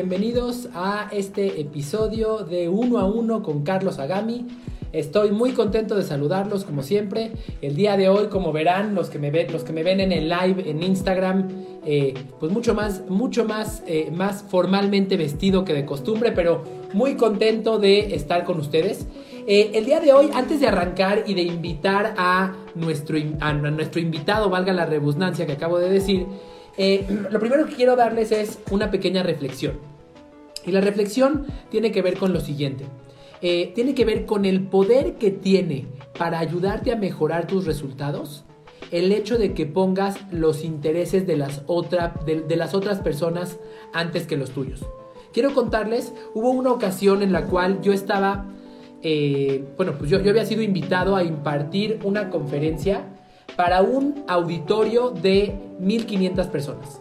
bienvenidos a este episodio de Uno a Uno con Carlos Agami. Estoy muy contento de saludarlos como siempre. El día de hoy, como verán, los que me ven, los que me ven en el live en Instagram, eh, pues mucho más, mucho más, eh, más formalmente vestido que de costumbre, pero muy contento de estar con ustedes. Eh, el día de hoy, antes de arrancar y de invitar a nuestro, a nuestro invitado, valga la redundancia que acabo de decir, lo primero que quiero darles es una pequeña reflexión. Y la reflexión tiene que ver con lo siguiente. Eh, tiene que ver con el poder que tiene para ayudarte a mejorar tus resultados el hecho de que pongas los intereses de las, de, las otras personas antes que los tuyos. Quiero contarles, hubo una ocasión en la cual yo estaba, eh, bueno, pues yo, yo había sido invitado a impartir una conferencia para un auditorio de 1500 personas.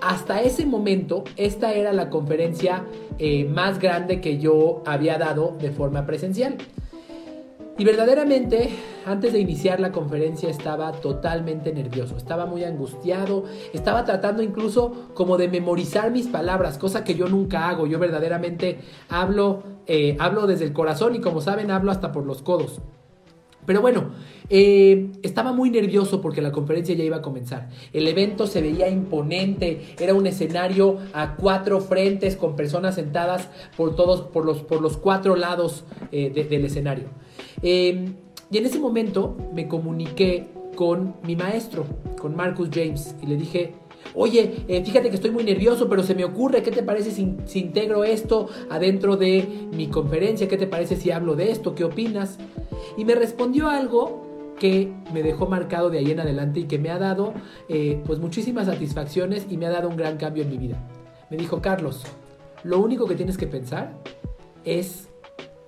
Hasta ese momento, esta era la conferencia eh, más grande que yo había dado de forma presencial. Y verdaderamente, antes de iniciar la conferencia estaba totalmente nervioso, estaba muy angustiado, estaba tratando incluso como de memorizar mis palabras, cosa que yo nunca hago. Yo verdaderamente hablo, eh, hablo desde el corazón y como saben hablo hasta por los codos. Pero bueno, eh, estaba muy nervioso porque la conferencia ya iba a comenzar. El evento se veía imponente, era un escenario a cuatro frentes con personas sentadas por todos, por los, por los cuatro lados eh, del escenario. Em, y en ese momento me comuniqué con mi maestro, con Marcus James, y le dije, Oye, eh, fíjate que estoy muy nervioso, pero se me ocurre, ¿qué te parece si, si, integro esto adentro de mi conferencia? ¿Qué te parece si hablo de esto? ¿Qué opinas? Y me respondió algo que me dejó marcado de ahí en adelante y que me ha dado eh, pues muchísimas satisfacciones y me ha dado un gran cambio en mi vida. Me dijo, Carlos, lo único que tienes que pensar es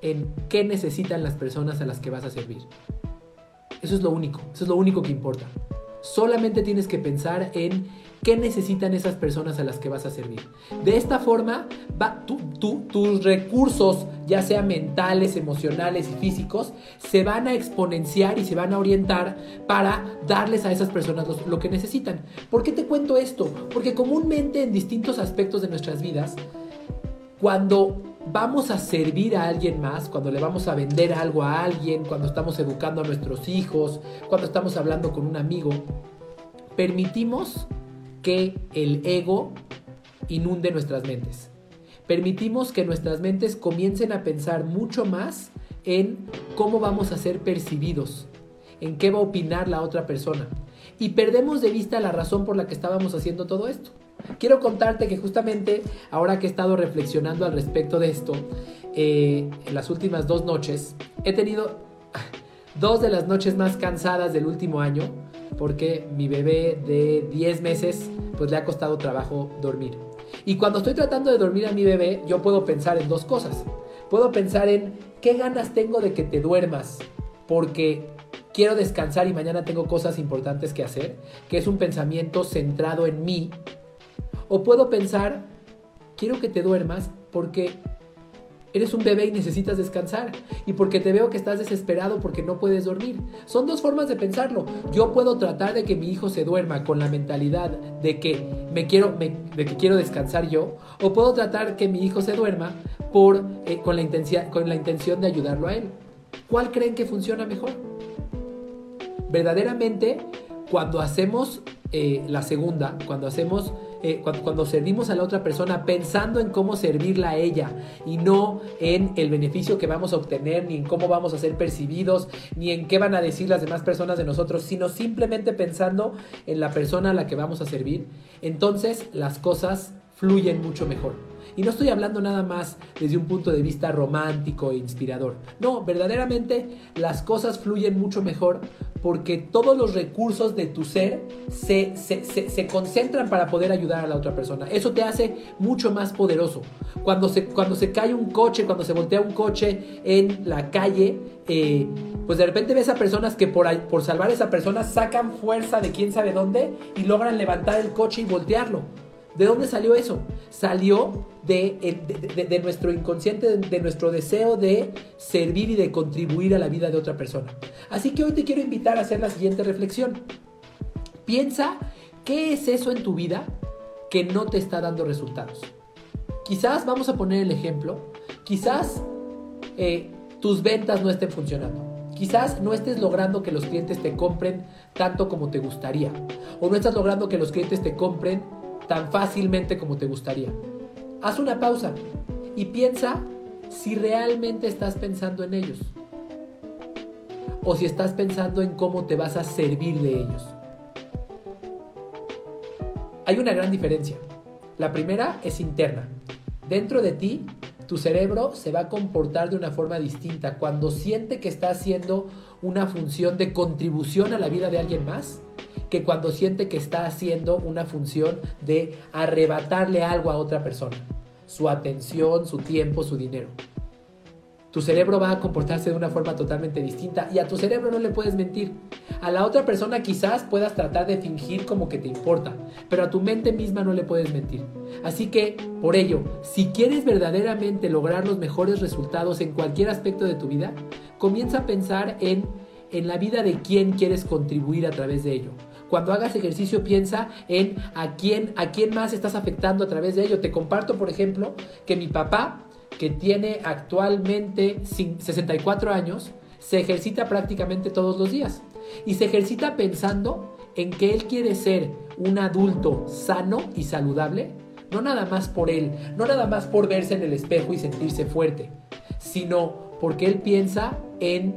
en qué necesitan las personas a las que vas a servir. Eso es lo único, eso es lo único que importa. Solamente tienes que pensar en qué necesitan esas personas a las que vas a servir. De esta forma, tus recursos, ya sean mentales, emocionales y físicos, se van a exponenciar y se van a orientar para darles a esas personas lo que necesitan. ¿Por qué te cuento esto? Porque comúnmente en distintos aspectos de nuestras vidas, cuando vamos a servir a alguien más, cuando le vamos a vender algo a alguien, cuando estamos educando a nuestros hijos, cuando estamos hablando con un amigo, permitimos que el ego inunde nuestras mentes. Permitimos que nuestras mentes comiencen a pensar mucho más en cómo vamos a ser percibidos, en qué va a opinar la otra persona. Y perdemos de vista la razón por la que estábamos haciendo todo esto. Quiero contarte que justamente ahora que he estado reflexionando al respecto de esto, eh, en las últimas dos noches, he tenido dos de las noches más cansadas del último año porque mi bebé de 10 meses pues le ha costado trabajo dormir. Y cuando estoy tratando de dormir a mi bebé, yo puedo pensar en dos cosas. Puedo pensar en qué ganas tengo de que te duermas, porque quiero descansar y mañana tengo cosas importantes que hacer, que es un pensamiento centrado en mí. O puedo pensar, quiero que te duermas porque Eres un bebé y necesitas descansar. Y porque te veo que estás desesperado porque no puedes dormir. Son dos formas de pensarlo. Yo puedo tratar de que mi hijo se duerma con la mentalidad de que me quiero, de que quiero descansar yo. O puedo tratar que mi hijo se duerma por, eh, con, la con la intención de ayudarlo a él. ¿Cuál creen que funciona mejor? Verdaderamente, cuando hacemos eh, la segunda, cuando hacemos eh, cuando, servimos a la otra persona pensando en cómo servirla a ella y no en el beneficio que vamos a obtener, ni en cómo vamos a ser percibidos, ni en qué van a decir las demás personas de nosotros, sino simplemente pensando en la persona a la que vamos a servir, entonces las cosas fluyen mucho mejor. Y no estoy hablando nada más desde un punto de vista romántico e inspirador. No, verdaderamente las cosas fluyen mucho mejor porque todos los recursos de tu ser se, se, concentran para poder ayudar a la otra persona. Eso te hace mucho más poderoso. Cuando se, cuando se cae un coche, cuando se voltea un coche en la calle, eh, pues de repente ves a personas que por, por salvar a esa persona sacan fuerza de quién sabe dónde y logran levantar el coche y voltearlo. ¿De dónde salió eso? Salió de, nuestro inconsciente, de, nuestro deseo de servir y de contribuir a la vida de otra persona. Así que hoy te quiero invitar a hacer la siguiente reflexión. Piensa qué es eso en tu vida que no te está dando resultados. Quizás, vamos a poner el ejemplo, quizás eh, tus ventas no estén funcionando. Quizás no estés logrando que los clientes te compren tanto como te gustaría. O no estás logrando que los clientes te compren tan fácilmente como te gustaría. Haz una pausa y piensa si realmente estás pensando en ellos. O si estás pensando en cómo te vas a servir de ellos. Hay una gran diferencia. La primera es interna. Dentro de ti, tu cerebro se va a comportar de una forma distinta. Cuando siente que está haciendo una función de contribución a la vida de alguien más, que cuando siente que está haciendo una función de arrebatarle algo a otra persona. Su atención, su tiempo, su dinero tu cerebro va a comportarse de una forma totalmente distinta y a tu cerebro no le puedes mentir. A la otra persona quizás puedas tratar de fingir como que te importa, pero a tu mente misma no le puedes mentir. Así que, por ello, si quieres verdaderamente lograr los mejores resultados en cualquier aspecto de tu vida, comienza a pensar en, en la vida de quién quieres contribuir a través de ello. Cuando hagas ejercicio piensa en a quién, a quién más estás afectando a través de ello. Te comparto, por ejemplo, que mi papá que tiene actualmente 64 años, se ejercita prácticamente todos los días. Y se ejercita pensando en que él quiere ser un adulto sano y saludable, no nada más por él, no nada más por verse en el espejo y sentirse fuerte, sino porque él piensa en,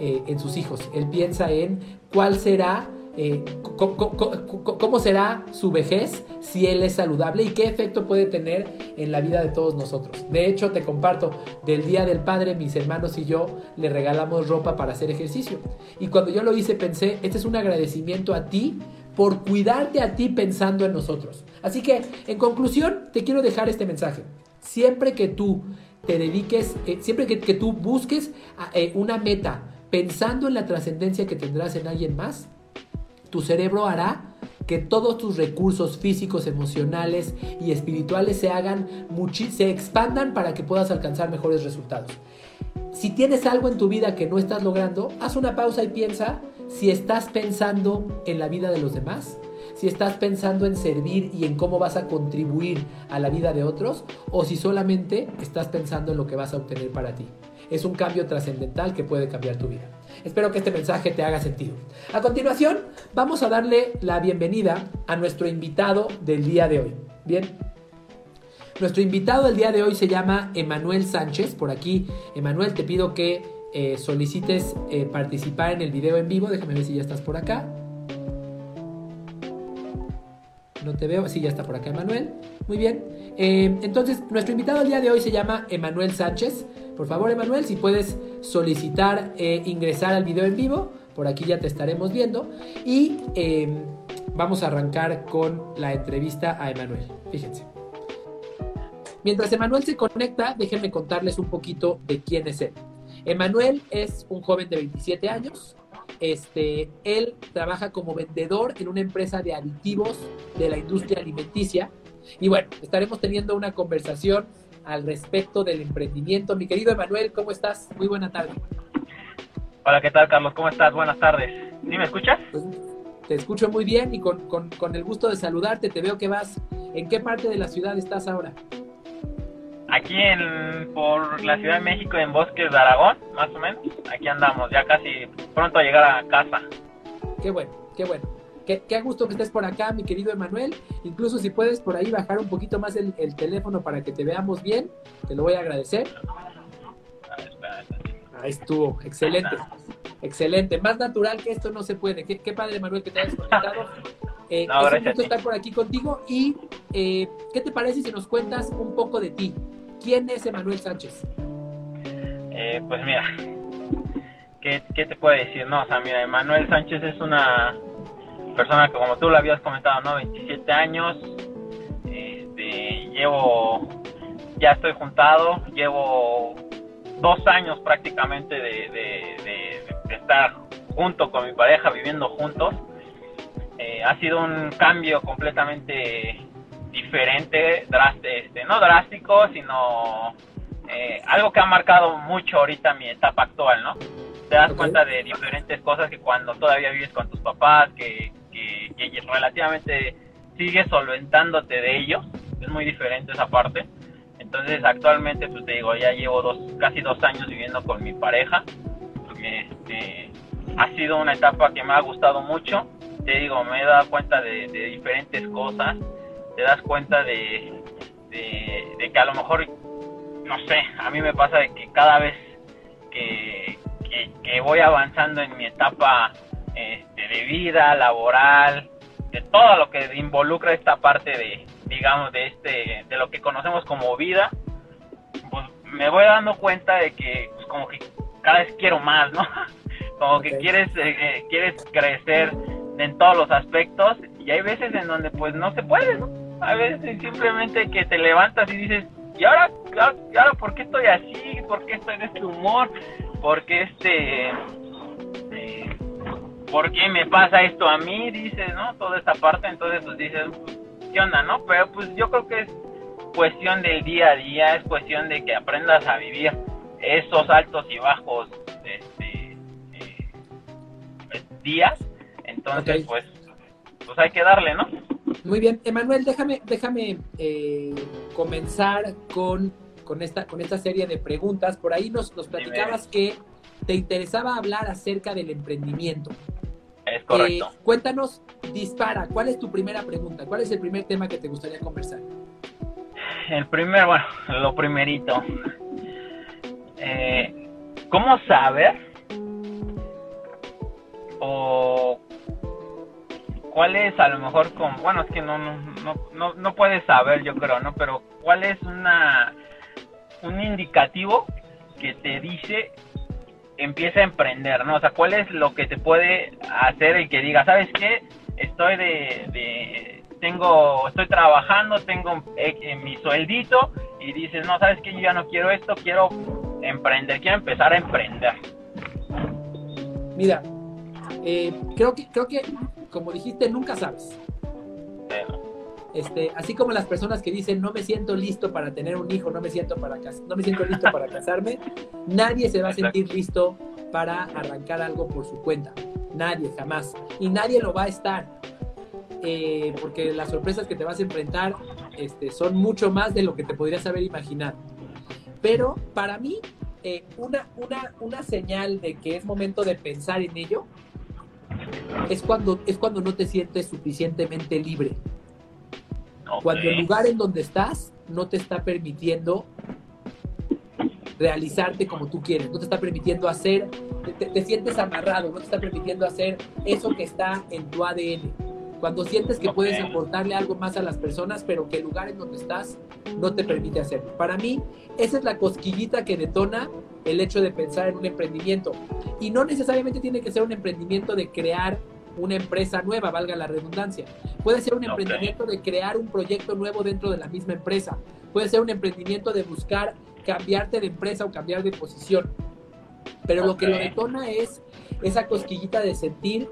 eh, en sus hijos, él piensa en cuál será eh, cómo será su vejez si él es saludable y qué efecto puede tener en la vida de todos nosotros. De hecho, te comparto, del Día del Padre, mis hermanos y yo le regalamos ropa para hacer ejercicio. Y cuando yo lo hice pensé, este es un agradecimiento a ti por cuidarte a ti pensando en nosotros. Así que, en conclusión, te quiero dejar este mensaje. Siempre que tú te dediques, eh, siempre que, tú busques eh, una meta pensando en la trascendencia que tendrás en alguien más, tu cerebro hará que todos tus recursos físicos, emocionales y espirituales se hagan, se expandan para que puedas alcanzar mejores resultados. Si tienes algo en tu vida que no estás logrando, haz una pausa y piensa si estás pensando en la vida de los demás, si estás pensando en servir y en cómo vas a contribuir a la vida de otros, o si solamente estás pensando en lo que vas a obtener para ti. Es un cambio trascendental que puede cambiar tu vida. Espero que este mensaje te haga sentido. A continuación, vamos a darle la bienvenida a nuestro invitado del día de hoy. Bien. Nuestro invitado del día de hoy se llama Emanuel Sánchez. Por aquí, Emanuel, te pido que eh, solicites eh, participar en el video en vivo. Déjame ver si ya estás por acá. No te veo. Sí, ya está por acá Emanuel. Muy bien. Eh, entonces, nuestro invitado del día de hoy se llama Emanuel Sánchez. Por favor, Emanuel, si puedes solicitar eh, ingresar al video en vivo, por aquí ya te estaremos viendo. Y em, vamos a arrancar con la entrevista a Emanuel. Fíjense. Mientras Emanuel se conecta, déjenme contarles un poquito de quién es él. Emanuel es un joven de 27 años. Este, él trabaja como vendedor en una empresa de aditivos de la industria alimenticia. Y bueno, estaremos teniendo una conversación al respecto del emprendimiento. Mi querido Emanuel, ¿cómo estás? Muy buena tarde. Hola, ¿qué tal, Carlos? ¿Cómo estás? Buenas tardes. ¿Sí me escuchas? Pues, te escucho muy bien y con, con, el gusto de saludarte. Te veo que vas. ¿En qué parte de la ciudad estás ahora? Aquí en, por la Ciudad de México, en Bosques de Aragón, más o menos. Aquí andamos, ya casi pronto a llegar a casa. Qué bueno, qué bueno. Qué, qué gusto que estés por acá, mi querido Emanuel. Incluso si puedes por ahí bajar un poquito más el, teléfono para que te veamos bien, te lo voy a agradecer. Ahí estuvo, excelente, excelente. Más natural que esto no se puede. Qué, padre, Manuel, que te hayas conectado. Eh, es un gusto estar por aquí contigo. Y, eh, ¿qué te parece si nos cuentas un poco de ti? ¿Quién es Emanuel Sánchez? Eh, pues mira, ¿qué, ¿qué, te puedo decir? No, o sea, mira, Emanuel Sánchez es una persona que como tú lo habías comentado, ¿no? 27 años, este, llevo, ya estoy juntado, llevo dos años prácticamente de, estar junto con mi pareja, viviendo juntos. Eh, ha sido un cambio completamente diferente, este, no drástico, sino eh, algo que ha marcado mucho ahorita mi etapa actual, ¿no? Te das cuenta de diferentes cosas que cuando todavía vives con tus papás, que, que, relativamente sigues solventándote de ellos, es muy diferente esa parte. Entonces actualmente, pues te digo, ya llevo dos, casi dos años viviendo con mi pareja. Este, ha sido una etapa que me ha gustado mucho. Te digo, me he dado cuenta de, diferentes cosas. Te das cuenta de, de, que a lo mejor, no sé, a mí me pasa de que cada vez que, que, voy avanzando en mi etapa este, de vida, laboral, de todo lo que involucra esta parte de, digamos, de este, de lo que conocemos como vida, pues me voy dando cuenta de que, pues, como que cada vez quiero más, ¿no? Como que quieres, eh, eh, quieres crecer en todos los aspectos y hay veces en donde pues no se puede, ¿no? A veces simplemente que te levantas y dices, ¿y ahora, ¿y ahora por qué estoy así? ¿Por qué estoy en este humor? ¿Por qué este... Eh, ¿Por qué me pasa esto a mí? Dices, ¿no? Toda esta parte, entonces pues dices, ¿qué onda, no? Pero pues yo creo que es cuestión del día a día, es cuestión de que aprendas a vivir esos altos y bajos este, eh, días. Entonces, pues, pues hay que darle, ¿no? Muy bien, Emanuel, déjame, déjame eh, comenzar con, con, esta, con esta serie de preguntas. Por ahí nos, nos platicabas que te interesaba hablar acerca del emprendimiento. Es correcto. Eh, cuéntanos, dispara, ¿cuál es tu primera pregunta? ¿Cuál es el primer tema que te gustaría conversar? El primer, bueno, lo primerito. Eh, ¿Cómo saber o cuál es a lo mejor con, bueno, es que no, no, no, no puedes saber, yo creo, ¿no? Pero cuál es una un indicativo que te dice empieza a emprender, ¿no? O sea, ¿cuál es lo que te puede hacer el que diga, ¿sabes qué? Estoy de, tengo, estoy trabajando, tengo eh, mi sueldito y dices, no, ¿sabes qué? Yo ya no quiero esto, quiero emprender, quiero empezar a emprender. Mira, eh, creo que, creo que, como dijiste, nunca sabes. Este, así como las personas que dicen no me siento listo para tener un hijo, no me siento para no me siento listo para casarme, nadie se va a sentir listo para arrancar algo por su cuenta. Nadie, jamás. Y nadie lo va a estar. Eh, porque las sorpresas que te vas a enfrentar este, son mucho más de lo que te podrías haber imaginado. Pero para mí, eh, una, una, una señal de que es momento de pensar en ello es cuando, es cuando no te sientes suficientemente libre. Cuando el lugar en donde estás no te está permitiendo realizarte como tú quieres, no te está permitiendo hacer, te, sientes amarrado, no te está permitiendo hacer eso que está en tu ADN. Cuando sientes que puedes aportarle algo más a las personas, pero que el lugar en donde estás no te permite hacerlo. Para mí, esa es la cosquillita que detona el hecho de pensar en un emprendimiento. Y no necesariamente tiene que ser un emprendimiento de crear una empresa nueva, valga la redundancia. Puede ser un emprendimiento de crear un proyecto nuevo dentro de la misma empresa. Puede ser un emprendimiento de buscar cambiarte de empresa o cambiar de posición. Pero lo que lo detona es esa cosquillita de sentir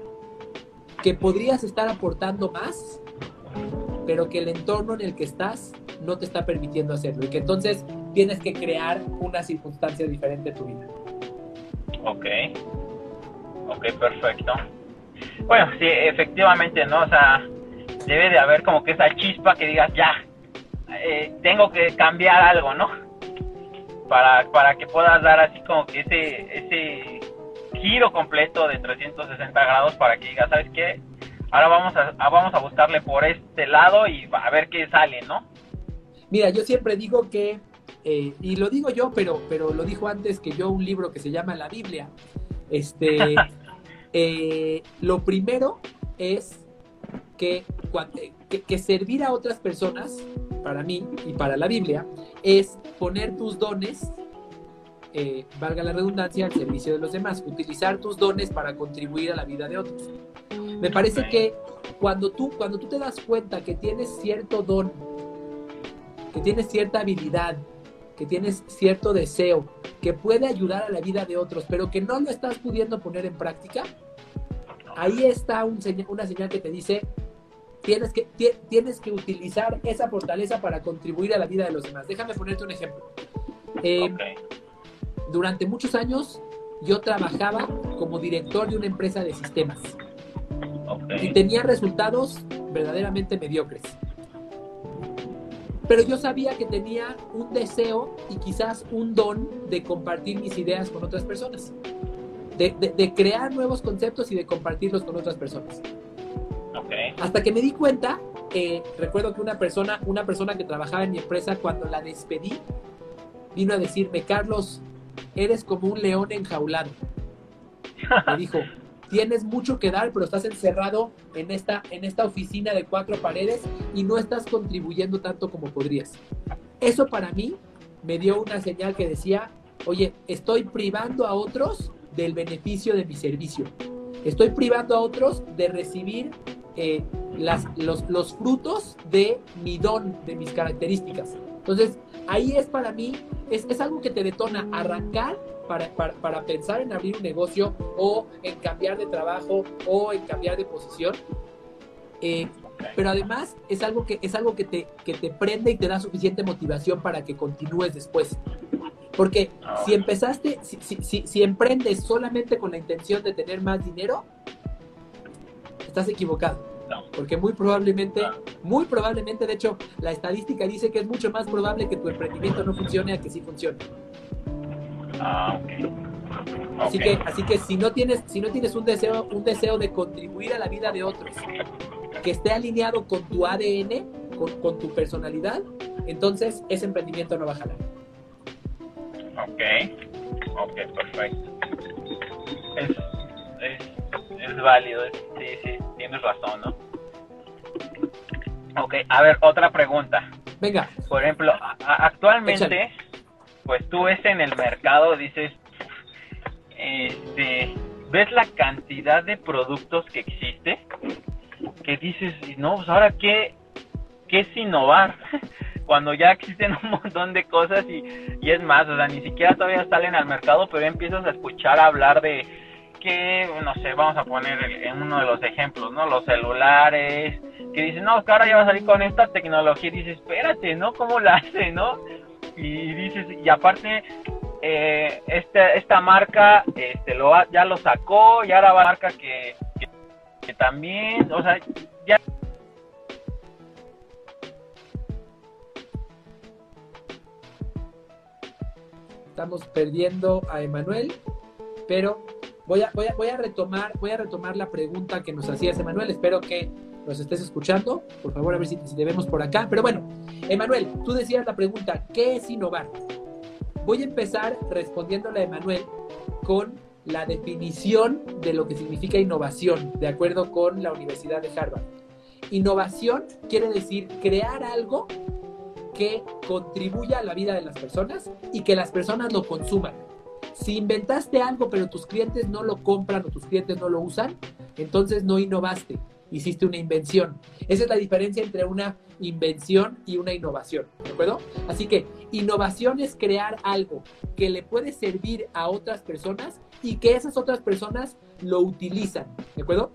que podrías estar aportando más, pero que el entorno en el que estás no te está permitiendo hacerlo y que entonces tienes que crear una circunstancia diferente en tu vida. Ok, ok, perfecto. Bueno, sí, efectivamente, ¿no? O sea, debe de haber como que esa chispa que digas, ya, eh, tengo que cambiar algo, ¿no? Para, para que puedas dar así como que ese, ese giro completo de 360 grados para que digas, ¿sabes qué? Ahora vamos a, vamos a buscarle por este lado y a ver qué sale, ¿no? Mira, yo siempre digo que, eh, y lo digo yo, pero, pero lo dijo antes que yo un libro que se llama La Biblia. Este, Eh, lo primero es que, que, servir a otras personas, para mí y para la Biblia, es poner tus dones, eh, valga la redundancia, al servicio de los demás, utilizar tus dones para contribuir a la vida de otros. Me parece que cuando tú, cuando tú te das cuenta que tienes cierto don, que tienes cierta habilidad, que tienes cierto deseo, que puede ayudar a la vida de otros, pero que no lo estás pudiendo poner en práctica, ahí está una señal que te dice, tienes que, tienes que utilizar esa fortaleza para contribuir a la vida de los demás. Déjame ponerte un ejemplo. Eh, durante muchos años yo trabajaba como director de una empresa de sistemas y tenía resultados verdaderamente mediocres. Pero yo sabía que tenía un deseo y quizás un don de compartir mis ideas con otras personas, de, de, crear nuevos conceptos y de compartirlos con otras personas. Okay. Hasta que me di cuenta, eh, recuerdo que una persona, una persona que trabajaba en mi empresa, cuando la despedí, vino a decirme, Carlos, eres como un león enjaulado. Me dijo, tienes mucho que dar, pero estás encerrado en esta, en esta oficina de cuatro paredes y no estás contribuyendo tanto como podrías. Eso para mí me dio una señal que decía, oye, estoy privando a otros del beneficio de mi servicio. Estoy privando a otros de recibir eh, los, los frutos de mi don, de mis características. Entonces, ahí es para mí, es, es algo que te detona arrancar para, para, pensar en abrir un negocio o en cambiar de trabajo o en cambiar de posición. Eh, pero además es algo que es algo que te, que te prende y te da suficiente motivación para que continúes después. Porque si empezaste, si, si, si, emprendes solamente con la intención de tener más dinero, estás equivocado. Porque muy probablemente, muy probablemente, de hecho, la estadística dice que es mucho más probable que tu emprendimiento no funcione a que sí funcione. Ah, Así que, así que si no tienes, si no tienes un deseo, un deseo de contribuir a la vida de otros, que esté alineado con tu ADN, con, tu personalidad, entonces ese emprendimiento no va a jalar. Ok, ok, perfecto. Es, es, es válido, sí, sí, tienes razón, ¿no? Ok, a ver, otra pregunta. Venga. Por ejemplo, actualmente pues tú ves en el mercado, dices, este, ves la cantidad de productos que existe, que dices, no, pues ahora qué, qué es innovar, cuando ya existen un montón de cosas y, y es más, o sea, ni siquiera todavía salen al mercado, pero empiezas a escuchar hablar de que, no sé, vamos a poner en uno de los ejemplos, ¿no? Los celulares, que dicen, no, que ahora ya va a salir con esta tecnología, y dices, espérate, ¿no? ¿Cómo la hace, no? Y dices, y aparte, eh, este, esta marca este, lo, ya lo sacó, y ahora va a marca que, que, también, o sea, ya estamos perdiendo a Emanuel, pero voy a, voy a, voy a retomar, voy a retomar la pregunta que nos hacías, Emanuel. Espero que nos estés escuchando. Por favor, a ver si, si te vemos por acá. Pero bueno, Emanuel, tú decías la pregunta, ¿qué es innovar? Voy a empezar respondiéndole a Emanuel con la definición de lo que significa innovación, de acuerdo con la Universidad de Harvard. Innovación quiere decir crear algo que contribuya a la vida de las personas y que las personas lo consuman. Si inventaste algo pero tus clientes no lo compran o tus clientes no lo usan, entonces no innovaste, hiciste una invención. Esa es la diferencia entre una invención y una innovación, ¿de acuerdo? Así que innovación es crear algo que le puede servir a otras personas y que esas otras personas lo utilizan, ¿de acuerdo?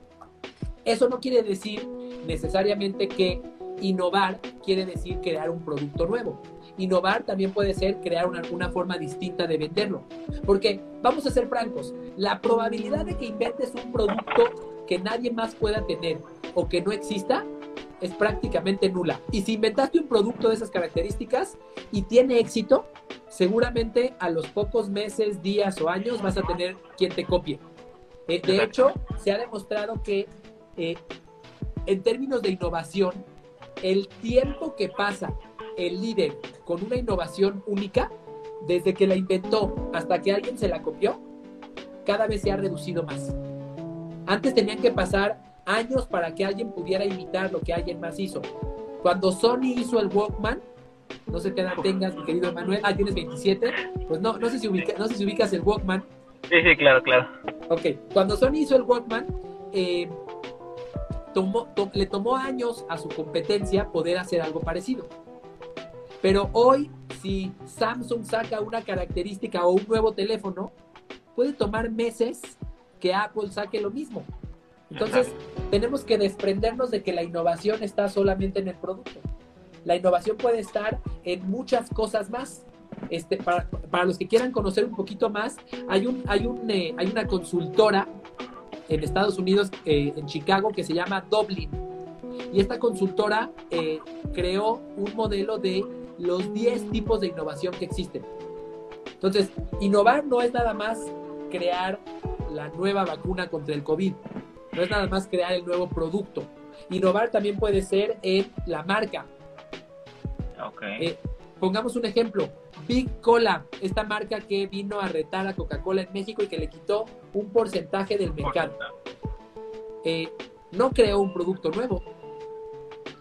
Eso no quiere decir necesariamente que innovar quiere decir crear un producto nuevo. Innovar también puede ser crear una, una, forma distinta de venderlo. Porque, vamos a ser francos, la probabilidad de que inventes un producto que nadie más pueda tener o que no exista es prácticamente nula. Y si inventaste un producto de esas características y tiene éxito, seguramente a los pocos meses, días o años vas a tener quien te copie. Eh, de hecho, se ha demostrado que eh, en términos de innovación, el tiempo que pasa el líder con una innovación única, desde que la inventó hasta que alguien se la copió, cada vez se ha reducido más. Antes tenían que pasar años para que alguien pudiera imitar lo que alguien más hizo. Cuando Sony hizo el Walkman, no sé qué edad tengas, mi querido Manuel, ah, tienes 27, pues no, no sé si, no sé si ubicas el Walkman. Sí, sí, claro, claro. Ok, cuando Sony hizo el Walkman, eh, le tomó años a su competencia poder hacer algo parecido. Pero hoy, si Samsung saca una característica o un nuevo teléfono, puede tomar meses que Apple saque lo mismo. Entonces, tenemos que desprendernos de que la innovación está solamente en el producto. La innovación puede estar en muchas cosas más. Este, para, los que quieran conocer un poquito más, hay, un, hay, un, eh, hay una consultora en Estados Unidos, eh, en Chicago, que se llama Dublin. Y esta consultora eh, creó un modelo de los 10 tipos de innovación que existen. Entonces, innovar no es nada más crear la nueva vacuna contra el COVID, no es nada más crear el nuevo producto. Innovar también puede ser en la marca. Okay. Eh, pongamos un ejemplo, Big Cola, esta marca que vino a retar a Coca-Cola en México y que le quitó un porcentaje del mercado. Eh, no creó un producto nuevo.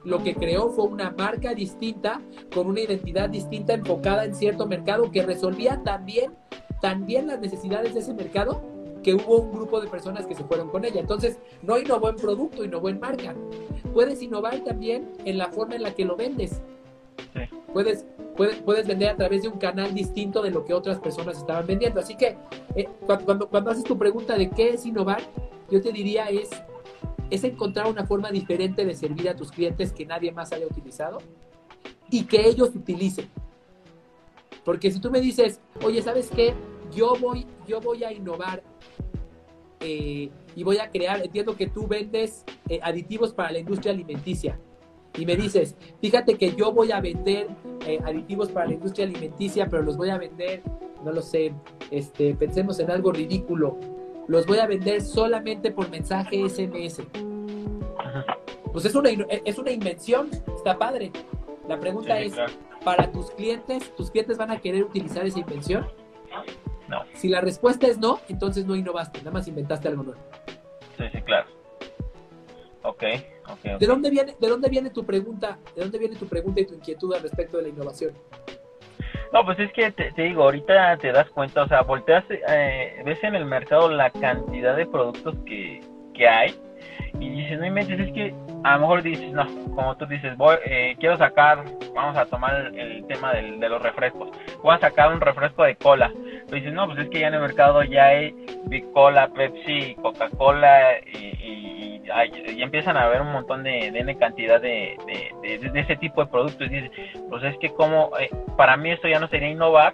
Lo que creó fue una marca distinta, con una identidad distinta, enfocada en cierto mercado que resolvía también, también las necesidades de ese mercado que hubo un grupo de personas que se fueron con ella. Entonces, no innovó en producto, innovó en marca. Puedes innovar también en la forma en la que lo vendes. Puedes, puedes, puedes vender a través de un canal distinto de lo que otras personas estaban vendiendo. Así que eh, cuando, cuando haces tu pregunta de qué es innovar, yo te diría es, es encontrar una forma diferente de servir a tus clientes que nadie más haya utilizado y que ellos utilicen. Porque si tú me dices, oye, ¿sabes qué? Yo voy, yo voy a innovar eh, y voy a crear, entiendo que tú vendes eh, aditivos para la industria alimenticia y me dices, fíjate que yo voy a vender eh, aditivos para la industria alimenticia, pero los voy a vender, no lo sé, este, pensemos en algo ridículo, los voy a vender solamente por mensaje SMS. Pues es una, es una invención, está padre. La pregunta es, ¿para tus clientes, tus clientes van a querer utilizar esa invención? No. Si la respuesta es no, entonces no innovaste, nada más inventaste algo nuevo. Sí, sí, claro. Ok, ok. ¿De dónde viene, de dónde viene tu pregunta? ¿De dónde viene tu pregunta y tu inquietud al respecto de la innovación? No, pues es que te, digo, ahorita te das cuenta, o sea, volteas, eh, ves en el mercado la cantidad de productos que, que hay y dices, no inventes, es que a lo mejor dices, no, como tú dices, voy, eh, quiero sacar, vamos a tomar el, tema del, de los refrescos, voy a sacar un refresco de cola. Pero dices, no, pues es que ya en el mercado ya hay Big Cola, Pepsi, Coca-Cola y, y, empiezan a haber un montón de, de cantidad de, de, ese tipo de productos. Y dices, pues es que como, eh, para mí esto ya no sería innovar,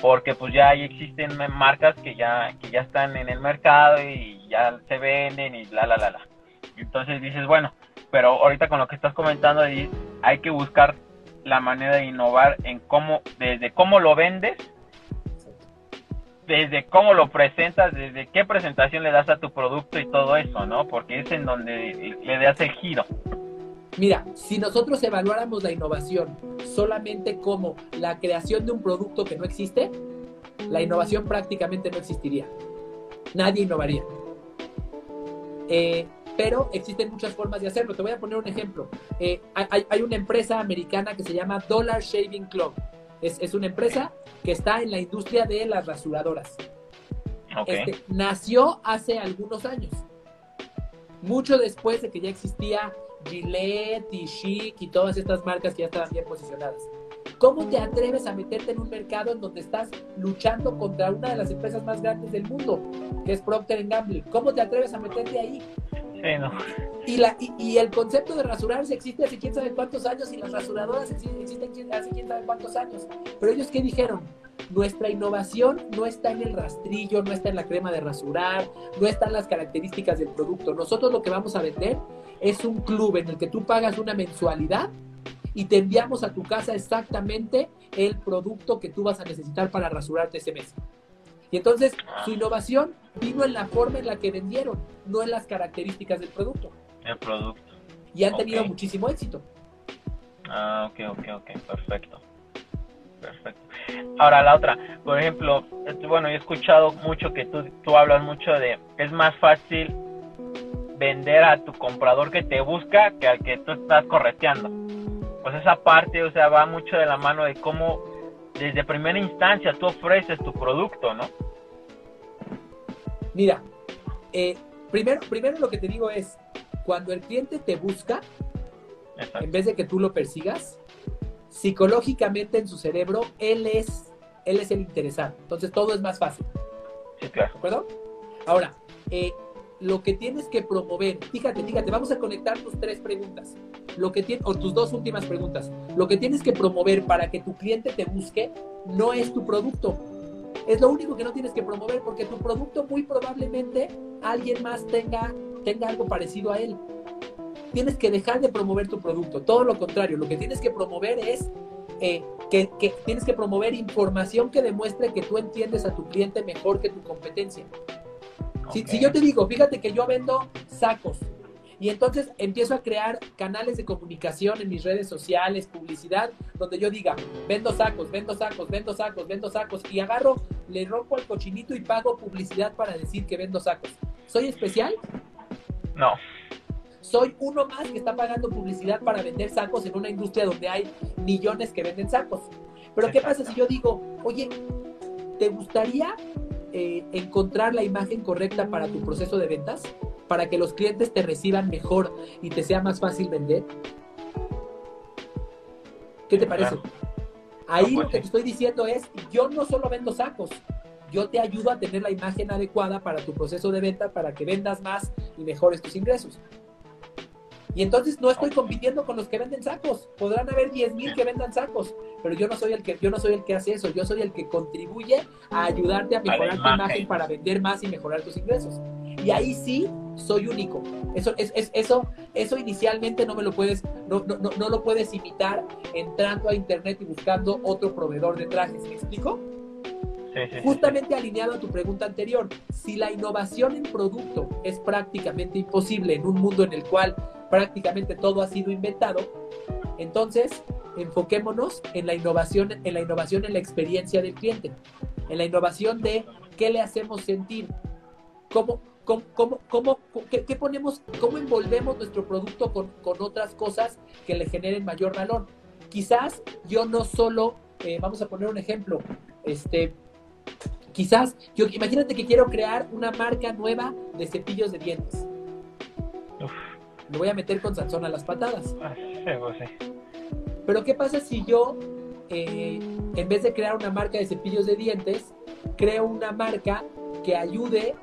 porque pues ya ahí existen marcas que ya, que ya están en el mercado y ya se venden y la, la, la, la. Entonces dices, bueno, pero ahorita con lo que estás comentando, hay que buscar la manera de innovar en cómo, desde cómo lo vendes, desde cómo lo presentas, desde qué presentación le das a tu producto y todo eso, ¿no? Porque es en donde le das el giro. Mira, si nosotros evaluáramos la innovación solamente como la creación de un producto que no existe, la innovación prácticamente no existiría. Nadie innovaría. Eh, pero existen muchas formas de hacerlo. Te voy a poner un ejemplo. Eh, hay, una empresa americana que se llama Dollar Shaving Club. Es, una empresa que está en la industria de las rasuradoras. Este, nació hace algunos años, mucho después de que ya existía Gillette y Chic y todas estas marcas que ya estaban bien posicionadas. ¿Cómo te atreves a meterte en un mercado en donde estás luchando contra una de las empresas más grandes del mundo, que es Procter Gamble? ¿Cómo te atreves a meterte ahí? Y, la, y, el concepto de rasurarse existe hace quién sabe cuántos años y las rasuradoras existen hace quién sabe cuántos años. Pero ellos qué dijeron? Nuestra innovación no está en el rastrillo, no está en la crema de rasurar, no están las características del producto. Nosotros lo que vamos a vender es un club en el que tú pagas una mensualidad y te enviamos a tu casa exactamente el producto que tú vas a necesitar para rasurarte ese mes. Y entonces su innovación vino en la forma en la que vendieron, no en las características del producto. El producto. Y han tenido muchísimo éxito. Ah, ok, ok, ok, perfecto. Perfecto. Ahora la otra, por ejemplo, bueno, he escuchado mucho que tú, tú hablas mucho de, es más fácil vender a tu comprador que te busca que al que tú estás correteando. Pues esa parte, o sea, va mucho de la mano de cómo desde primera instancia tú ofreces tu producto, ¿no? Mira, eh, primero, primero lo que te digo es, cuando el cliente te busca, en vez de que tú lo persigas, psicológicamente en su cerebro, él es, él es el interesado. Entonces todo es más fácil. Sí, claro. ¿De acuerdo? Ahora, eh, lo que tienes que promover, fíjate, fíjate, vamos a conectar tus tres preguntas. Lo que tiene, o tus dos últimas preguntas. Lo que tienes que promover para que tu cliente te busque no es tu producto, es lo único que no tienes que promover porque tu producto muy probablemente alguien más tenga, tenga algo parecido a él. tienes que dejar de promover tu producto. Todo lo contrario, lo que tienes que promover es eh, que, tienes que promover información que demuestre que tú entiendes a tu cliente mejor que tu competencia. Si, yo te digo, fíjate que yo vendo sacos y entonces empiezo a crear canales de comunicación en mis redes sociales, publicidad, donde yo diga, vendo sacos, vendo sacos, vendo sacos, vendo sacos y agarro, le rompo el cochinito y pago publicidad para decir que vendo sacos. ¿Soy especial? No. Soy uno más que está pagando publicidad para vender sacos en una industria donde hay millones que venden sacos. Pero ¿qué pasa si yo digo, oye, ¿te gustaría eh, encontrar la imagen correcta para tu proceso de ventas? Para que los clientes te reciban mejor y te sea más fácil vender. ¿Qué te parece? Ahí pues lo que te estoy diciendo es, yo no solo vendo sacos, yo te ayudo a tener la imagen adecuada para tu proceso de venta, para que vendas más y mejores tus ingresos. Y entonces no estoy compitiendo con los que venden sacos. Podrán haber 10.000 que vendan sacos, pero yo no soy el que yo no soy el que hace eso, yo soy el que contribuye a ayudarte a mejorar tu imagen para vender más y mejorar tus ingresos. Y ahí sí soy único. Eso es, eso eso inicialmente no me lo puedes no, no, no, lo puedes imitar entrando a internet y buscando otro proveedor de trajes, ¿me explico? Justamente alineado a tu pregunta anterior, si la innovación en producto es prácticamente imposible en un mundo en el cual prácticamente todo ha sido inventado, entonces enfoquémonos en la innovación, en la innovación en la experiencia del cliente, en la innovación de qué le hacemos sentir, cómo, cómo, cómo, qué, ponemos, cómo envolvemos nuestro producto con, otras cosas que le generen mayor valor. Quizás yo no solo, eh, vamos a poner un ejemplo, este, quizás, yo imagínate que quiero crear una marca nueva de cepillos de dientes lo voy a meter con Sansón a las patadas. Ah, Pero ¿qué pasa si yo, eh, en vez de crear una marca de cepillos de dientes, creo una marca que ayude,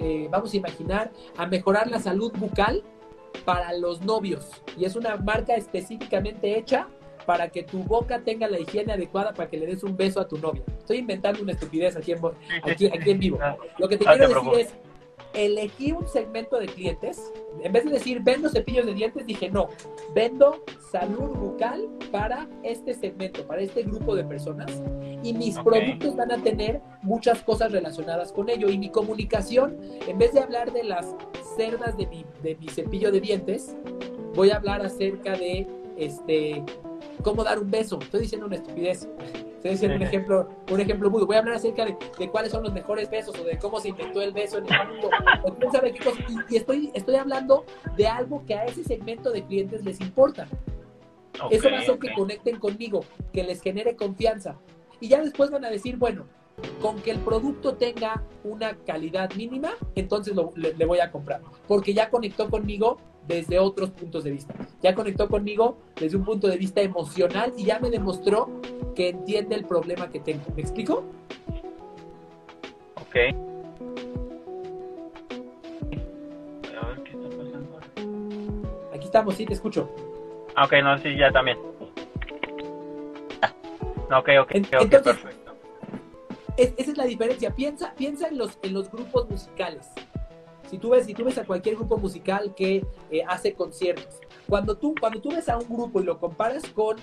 eh, vamos a imaginar, a mejorar la salud bucal para los novios? Y es una marca específicamente hecha para que tu boca tenga la higiene adecuada para que le des un beso a tu novia. Estoy inventando una estupidez aquí en, aquí, aquí en vivo. Lo que te quiero decir es, elegí un segmento de clientes. En vez de decir vendo cepillos de dientes, dije no, vendo salud bucal para este segmento, para este grupo de personas. Y mis productos van a tener muchas cosas relacionadas con ello. Y mi comunicación, en vez de hablar de las cerdas de mi, de mi cepillo de dientes, voy a hablar acerca de este cómo dar un beso. Estoy diciendo una estupidez. Estoy diciendo un ejemplo, un ejemplo muy. Voy a hablar acerca de, cuáles son los mejores besos o de cómo se inventó el beso en el mundo. Y, estoy, estoy hablando de algo que a ese segmento de clientes les importa. Eso va a hacer que conecten conmigo, que les genere confianza. Y ya después van a decir, bueno, con que el producto tenga una calidad mínima, entonces le, voy a comprar. Porque ya conectó conmigo desde otros puntos de vista. Ya conectó conmigo desde un punto de vista emocional y ya me demostró que entiende el problema que tengo. ¿Me explico? Ok. A ver qué está pasando Aquí estamos, sí, te escucho. Ah, ok, no, sí, ya también. Ok, ok, ok, perfecto. esa es la diferencia. Piensa, piensa en los, en los grupos musicales. Si tú ves, si tú ves a cualquier grupo musical que eh, hace conciertos, cuando tú, cuando tú ves a un grupo y lo comparas con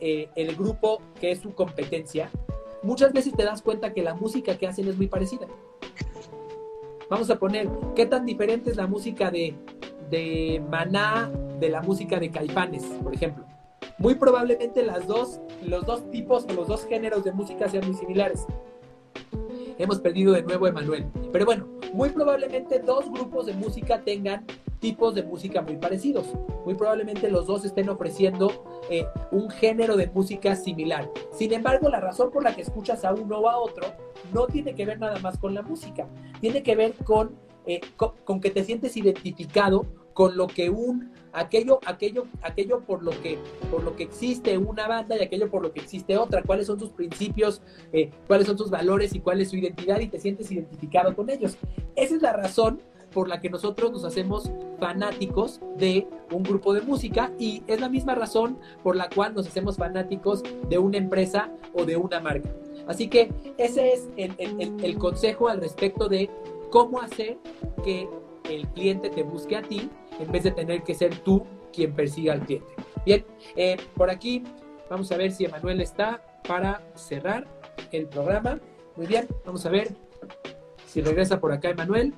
eh, el grupo que es su competencia, muchas veces te das cuenta que la música que hacen es muy parecida. Vamos a poner, ¿qué tan diferente es la música de, de Maná de la música de Caifanes, por ejemplo? Muy probablemente las dos, los dos tipos o los dos géneros de música sean muy similares. Hemos perdido de nuevo a Emanuel. Pero bueno, muy probablemente dos grupos de música tengan tipos de música muy parecidos. Muy probablemente los dos estén ofreciendo eh, un género de música similar. Sin embargo, la razón por la que escuchas a uno o a otro no tiene que ver nada más con la música. Tiene que ver con, eh, con que te sientes identificado con lo que un aquello, aquello, aquello por lo que, por lo que existe una banda y aquello por lo que existe otra, cuáles son sus principios, eh, cuáles son sus valores y cuál es su identidad y te sientes identificado con ellos. Esa es la razón por la que nosotros nos hacemos fanáticos de un grupo de música y es la misma razón por la cual nos hacemos fanáticos de una empresa o de una marca. Así que ese es el, el consejo al respecto de cómo hacer que el cliente te busque a ti en vez de tener que ser tú quien persiga al cliente. Bien, eh, por aquí vamos a ver si Emanuel está para cerrar el programa. Muy bien, vamos a ver si regresa por acá Emanuel.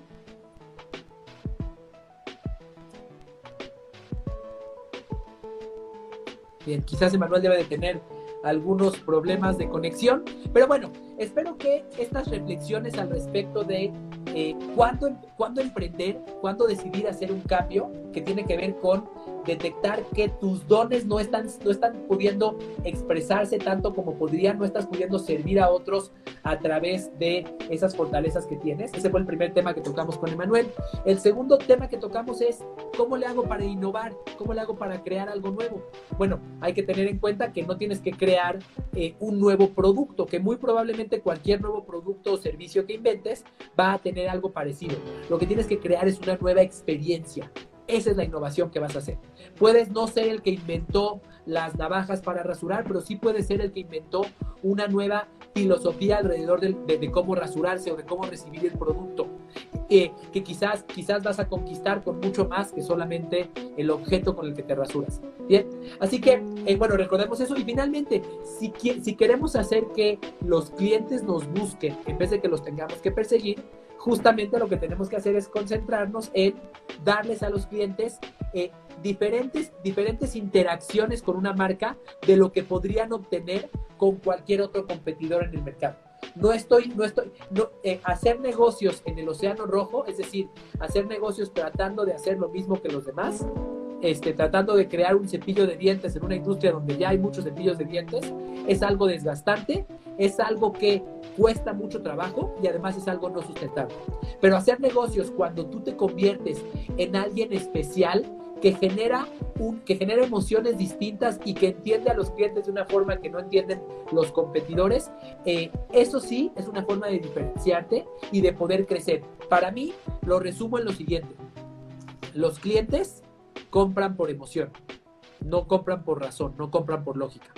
Bien, quizás Emanuel debe de tener algunos problemas de conexión, pero bueno, espero que estas reflexiones al respecto de eh, cuándo, cuándo emprender, cuándo decidir hacer un cambio que tiene que ver con detectar que tus dones no están, no están pudiendo expresarse tanto como podrían, no estás pudiendo servir a otros a través de esas fortalezas que tienes. Ese fue el primer tema que tocamos con Emanuel. El segundo tema que tocamos es cómo le hago para innovar, cómo le hago para crear algo nuevo. Bueno, hay que tener en cuenta que no tienes que crear eh, un nuevo producto, que muy probablemente cualquier nuevo producto o servicio que inventes va a tener algo parecido. Lo que tienes que crear es una nueva experiencia. Esa es la innovación que vas a hacer. Puedes no ser el que inventó las navajas para rasurar, pero sí puedes ser el que inventó una nueva filosofía alrededor de, cómo rasurarse o de cómo recibir el producto. Eh, que quizás, quizás vas a conquistar con mucho más que solamente el objeto con el que te rasuras. Bien, así que, eh, bueno, recordemos eso. Y finalmente, si, si queremos hacer que los clientes nos busquen en vez de que los tengamos que perseguir, justamente lo que tenemos que hacer es concentrarnos en darles a los clientes eh, diferentes, diferentes interacciones con una marca de lo que podrían obtener con cualquier otro competidor en el mercado. No estoy, no estoy, no, eh, hacer negocios en el océano rojo, es decir, hacer negocios tratando de hacer lo mismo que los demás, este, tratando de crear un cepillo de dientes en una industria donde ya hay muchos cepillos de dientes, es algo desgastante, es algo que cuesta mucho trabajo y además es algo no sustentable. Pero hacer negocios cuando tú te conviertes en alguien especial que genera, un, que genera emociones distintas y que entiende a los clientes de una forma que no entienden los competidores, eh, eso sí es una forma de diferenciarte y de poder crecer. Para mí, lo resumo en lo siguiente. Los clientes compran por emoción, no compran por razón, no compran por lógica.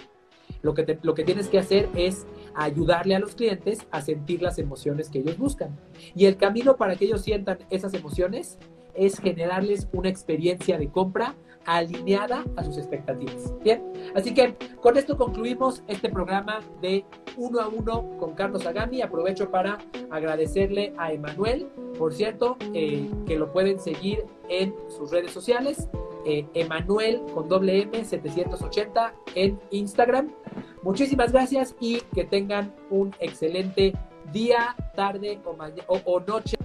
Lo que, lo que tienes que hacer es ayudarle a los clientes a sentir las emociones que ellos buscan. Y el camino para que ellos sientan esas emociones es generarles una experiencia de compra alineada a sus expectativas. Bien, así que con esto concluimos este programa de uno a uno con Carlos Agami. Aprovecho para agradecerle a Emanuel, por cierto, eh, que lo pueden seguir en sus redes sociales. Eh, Emanuel con doble M 780 en Instagram. Muchísimas gracias y que tengan un excelente día, tarde o, o noche.